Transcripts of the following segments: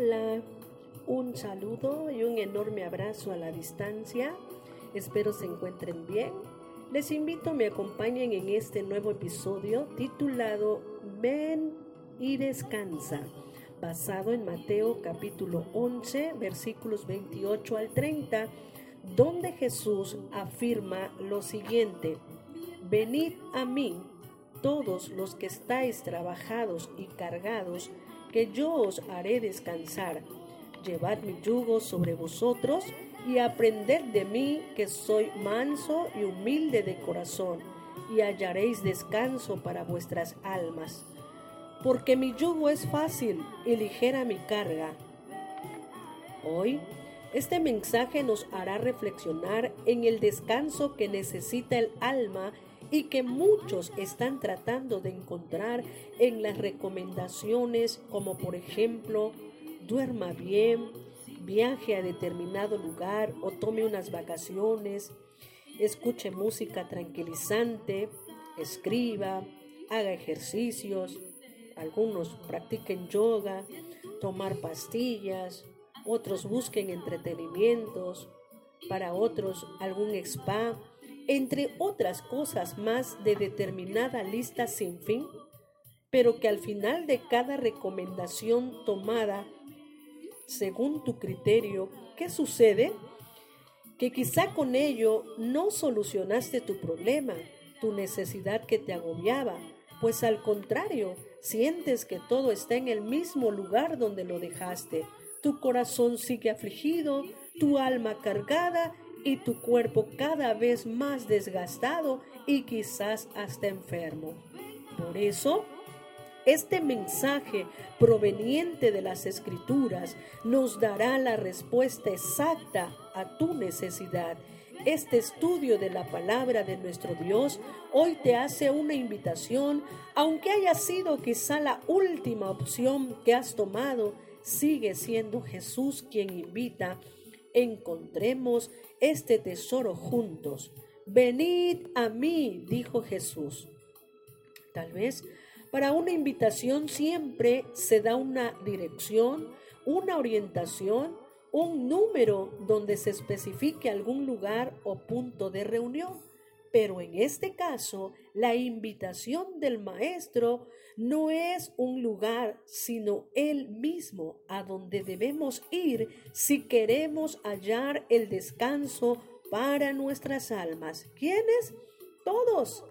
Hola, un saludo y un enorme abrazo a la distancia. Espero se encuentren bien. Les invito a me acompañen en este nuevo episodio titulado Ven y descansa, basado en Mateo capítulo 11 versículos 28 al 30, donde Jesús afirma lo siguiente, Venid a mí todos los que estáis trabajados y cargados, que yo os haré descansar. Llevad mi yugo sobre vosotros y aprended de mí que soy manso y humilde de corazón, y hallaréis descanso para vuestras almas. Porque mi yugo es fácil y ligera mi carga. Hoy, este mensaje nos hará reflexionar en el descanso que necesita el alma y que muchos están tratando de encontrar en las recomendaciones como por ejemplo duerma bien, viaje a determinado lugar o tome unas vacaciones, escuche música tranquilizante, escriba, haga ejercicios, algunos practiquen yoga, tomar pastillas, otros busquen entretenimientos, para otros algún spa entre otras cosas más de determinada lista sin fin, pero que al final de cada recomendación tomada, según tu criterio, ¿qué sucede? Que quizá con ello no solucionaste tu problema, tu necesidad que te agobiaba, pues al contrario, sientes que todo está en el mismo lugar donde lo dejaste. Tu corazón sigue afligido, tu alma cargada y tu cuerpo cada vez más desgastado y quizás hasta enfermo. Por eso, este mensaje proveniente de las escrituras nos dará la respuesta exacta a tu necesidad. Este estudio de la palabra de nuestro Dios hoy te hace una invitación, aunque haya sido quizá la última opción que has tomado, sigue siendo Jesús quien invita encontremos este tesoro juntos. Venid a mí, dijo Jesús. Tal vez para una invitación siempre se da una dirección, una orientación, un número donde se especifique algún lugar o punto de reunión. Pero en este caso, la invitación del Maestro no es un lugar, sino Él mismo a donde debemos ir si queremos hallar el descanso para nuestras almas. ¿Quiénes? Todos.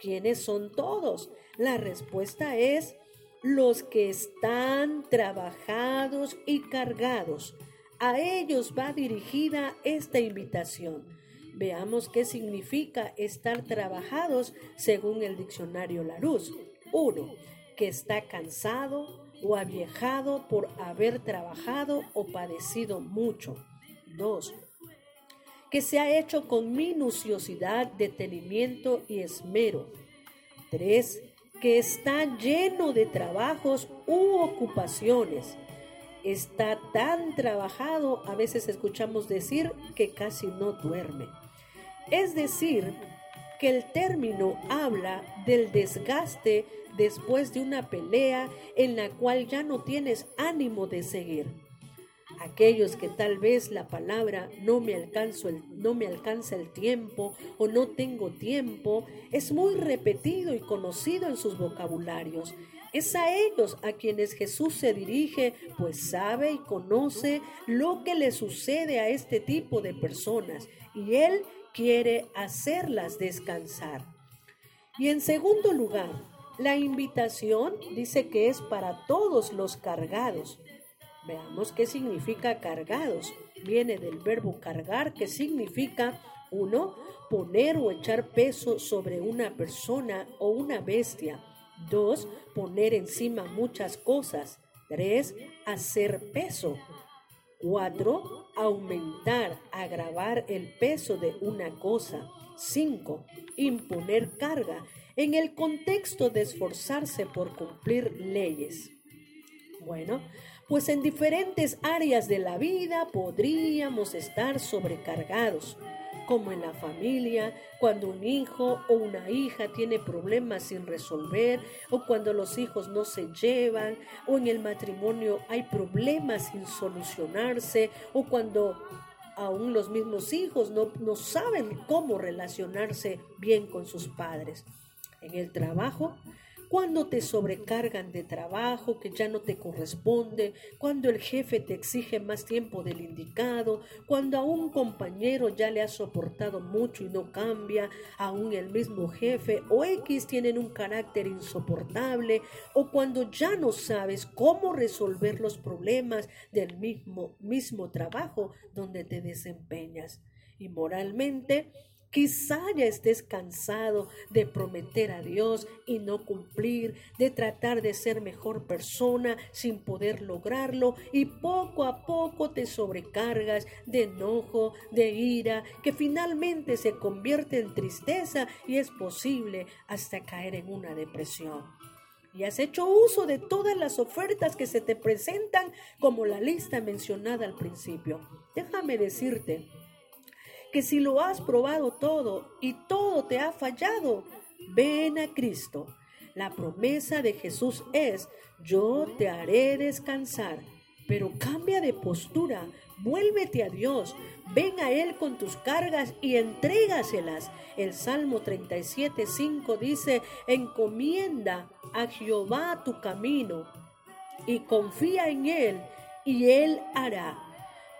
¿Quiénes son todos? La respuesta es los que están trabajados y cargados. A ellos va dirigida esta invitación. Veamos qué significa estar trabajados según el diccionario Larousse. 1. Que está cansado o aviejado por haber trabajado o padecido mucho. 2. Que se ha hecho con minuciosidad, detenimiento y esmero. 3. Que está lleno de trabajos u ocupaciones está tan trabajado, a veces escuchamos decir que casi no duerme. Es decir, que el término habla del desgaste después de una pelea en la cual ya no tienes ánimo de seguir. Aquellos que tal vez la palabra no me, el, no me alcanza el tiempo o no tengo tiempo es muy repetido y conocido en sus vocabularios. Es a ellos a quienes Jesús se dirige, pues sabe y conoce lo que le sucede a este tipo de personas y Él quiere hacerlas descansar. Y en segundo lugar, la invitación dice que es para todos los cargados. Veamos qué significa cargados. Viene del verbo cargar, que significa, uno, poner o echar peso sobre una persona o una bestia. Dos, poner encima muchas cosas. Tres, hacer peso. 4. Aumentar, agravar el peso de una cosa. 5. Imponer carga en el contexto de esforzarse por cumplir leyes. Bueno, pues en diferentes áreas de la vida podríamos estar sobrecargados. Como en la familia, cuando un hijo o una hija tiene problemas sin resolver, o cuando los hijos no se llevan, o en el matrimonio hay problemas sin solucionarse, o cuando aún los mismos hijos no, no saben cómo relacionarse bien con sus padres. En el trabajo cuando te sobrecargan de trabajo que ya no te corresponde, cuando el jefe te exige más tiempo del indicado, cuando a un compañero ya le has soportado mucho y no cambia, aún el mismo jefe o X tienen un carácter insoportable, o cuando ya no sabes cómo resolver los problemas del mismo, mismo trabajo donde te desempeñas. Y moralmente, Quizá ya estés cansado de prometer a Dios y no cumplir, de tratar de ser mejor persona sin poder lograrlo y poco a poco te sobrecargas de enojo, de ira, que finalmente se convierte en tristeza y es posible hasta caer en una depresión y has hecho uso de todas las ofertas que se te presentan como la lista mencionada al principio. Déjame decirte que si lo has probado todo y todo te ha fallado, ven a Cristo. La promesa de Jesús es, yo te haré descansar, pero cambia de postura, vuélvete a Dios, ven a Él con tus cargas y entrégaselas. El Salmo 37, 5 dice, encomienda a Jehová tu camino y confía en Él y Él hará.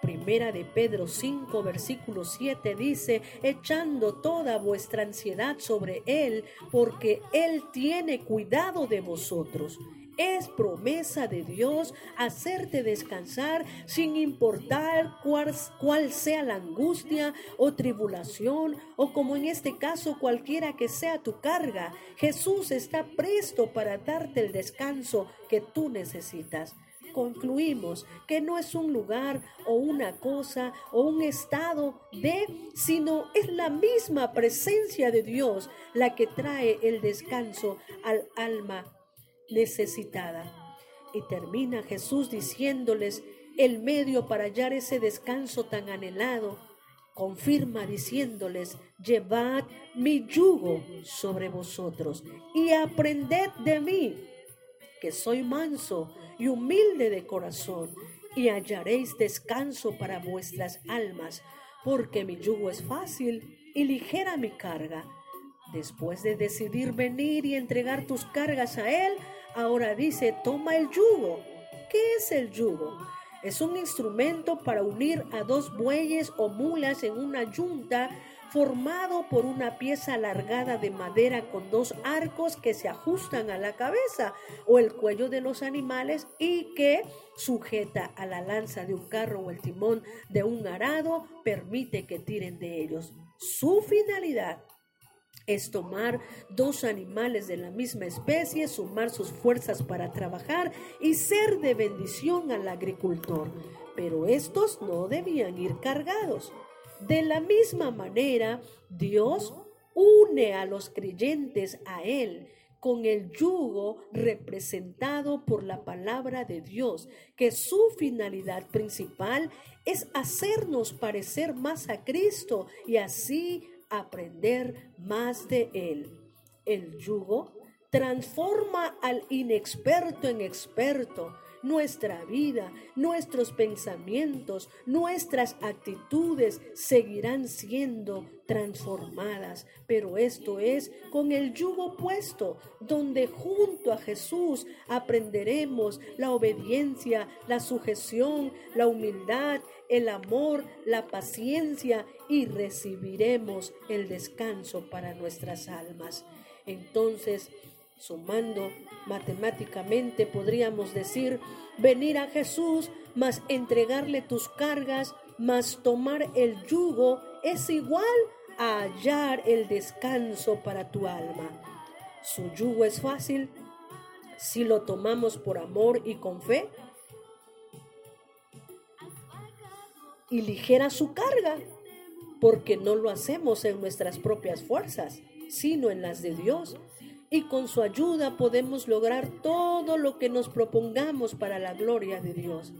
Primera de Pedro 5, versículo 7 dice, echando toda vuestra ansiedad sobre Él, porque Él tiene cuidado de vosotros. Es promesa de Dios hacerte descansar sin importar cuál, cuál, sea la angustia o tribulación o como en este caso cualquiera que sea tu carga. Jesús está presto para darte el descanso que tú necesitas concluimos que no es un lugar o una cosa o un estado de, sino es la misma presencia de Dios la que trae el descanso al alma necesitada. Y termina Jesús diciéndoles el medio para hallar ese descanso tan anhelado. Confirma diciéndoles, llevad mi yugo sobre vosotros y aprended de mí, soy manso y humilde de corazón, y hallaréis descanso para vuestras almas, porque mi yugo es fácil y ligera mi carga. Después de decidir venir y entregar tus cargas a Él, ahora dice, toma el yugo. ¿Qué es el yugo? Es un instrumento para unir a dos bueyes o mulas en una yunta formado por una pieza alargada de madera con dos arcos que se ajustan a la cabeza o el cuello de los animales y que sujeta a la lanza de un carro o el timón de un arado permite que tiren de ellos. Su finalidad es tomar dos animales de la misma especie, sumar sus fuerzas para trabajar y ser de bendición al agricultor. Pero estos no debían ir cargados. De la misma manera, Dios une a los creyentes a Él con el yugo representado por la palabra de Dios, que su finalidad principal es hacernos parecer más a Cristo y así aprender más de Él. El yugo transforma al inexperto en experto, nuestra vida, nuestros pensamientos, nuestras actitudes seguirán siendo transformadas. Pero esto es con el yugo puesto, donde junto a Jesús aprenderemos la obediencia, la sujeción, la humildad, el amor, la paciencia y recibiremos el descanso para nuestras almas. Entonces, Sumando matemáticamente podríamos decir, venir a Jesús, más entregarle tus cargas, más tomar el yugo, es igual a hallar el descanso para tu alma. Su yugo es fácil si lo tomamos por amor y con fe. Y ligera su carga, porque no lo hacemos en nuestras propias fuerzas, sino en las de Dios y con su ayuda podemos lograr todo lo que nos propongamos para la gloria de Dios.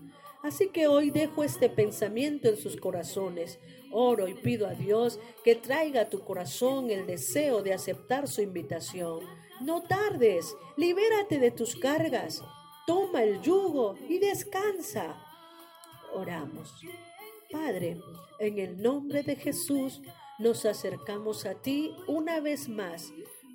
Así que hoy dejo este pensamiento en sus corazones. Oro y pido a Dios que traiga a tu corazón el deseo de aceptar su invitación. No tardes, libérate de tus cargas, toma el yugo y descansa. Oramos. Padre, en el nombre de Jesús, nos acercamos a ti una vez más,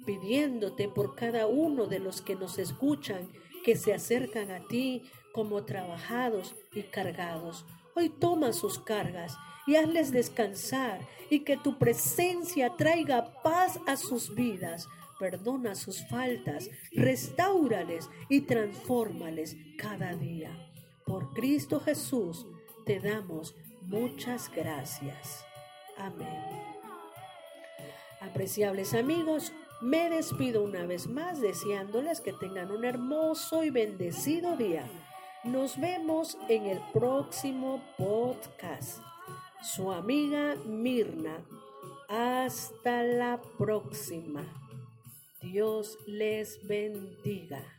pidiéndote por cada uno de los que nos escuchan, que se acercan a ti como trabajados y cargados. Hoy toma sus cargas y hazles descansar y que tu presencia traiga paz a sus vidas. Perdona sus faltas, restáurales y transfórmales cada día. Por Cristo Jesús te damos muchas gracias. Amén. Apreciables amigos, me despido una vez más deseándoles que tengan un hermoso y bendecido día. Nos vemos en el próximo podcast. Su amiga Mirna. Hasta la próxima. Dios les bendiga.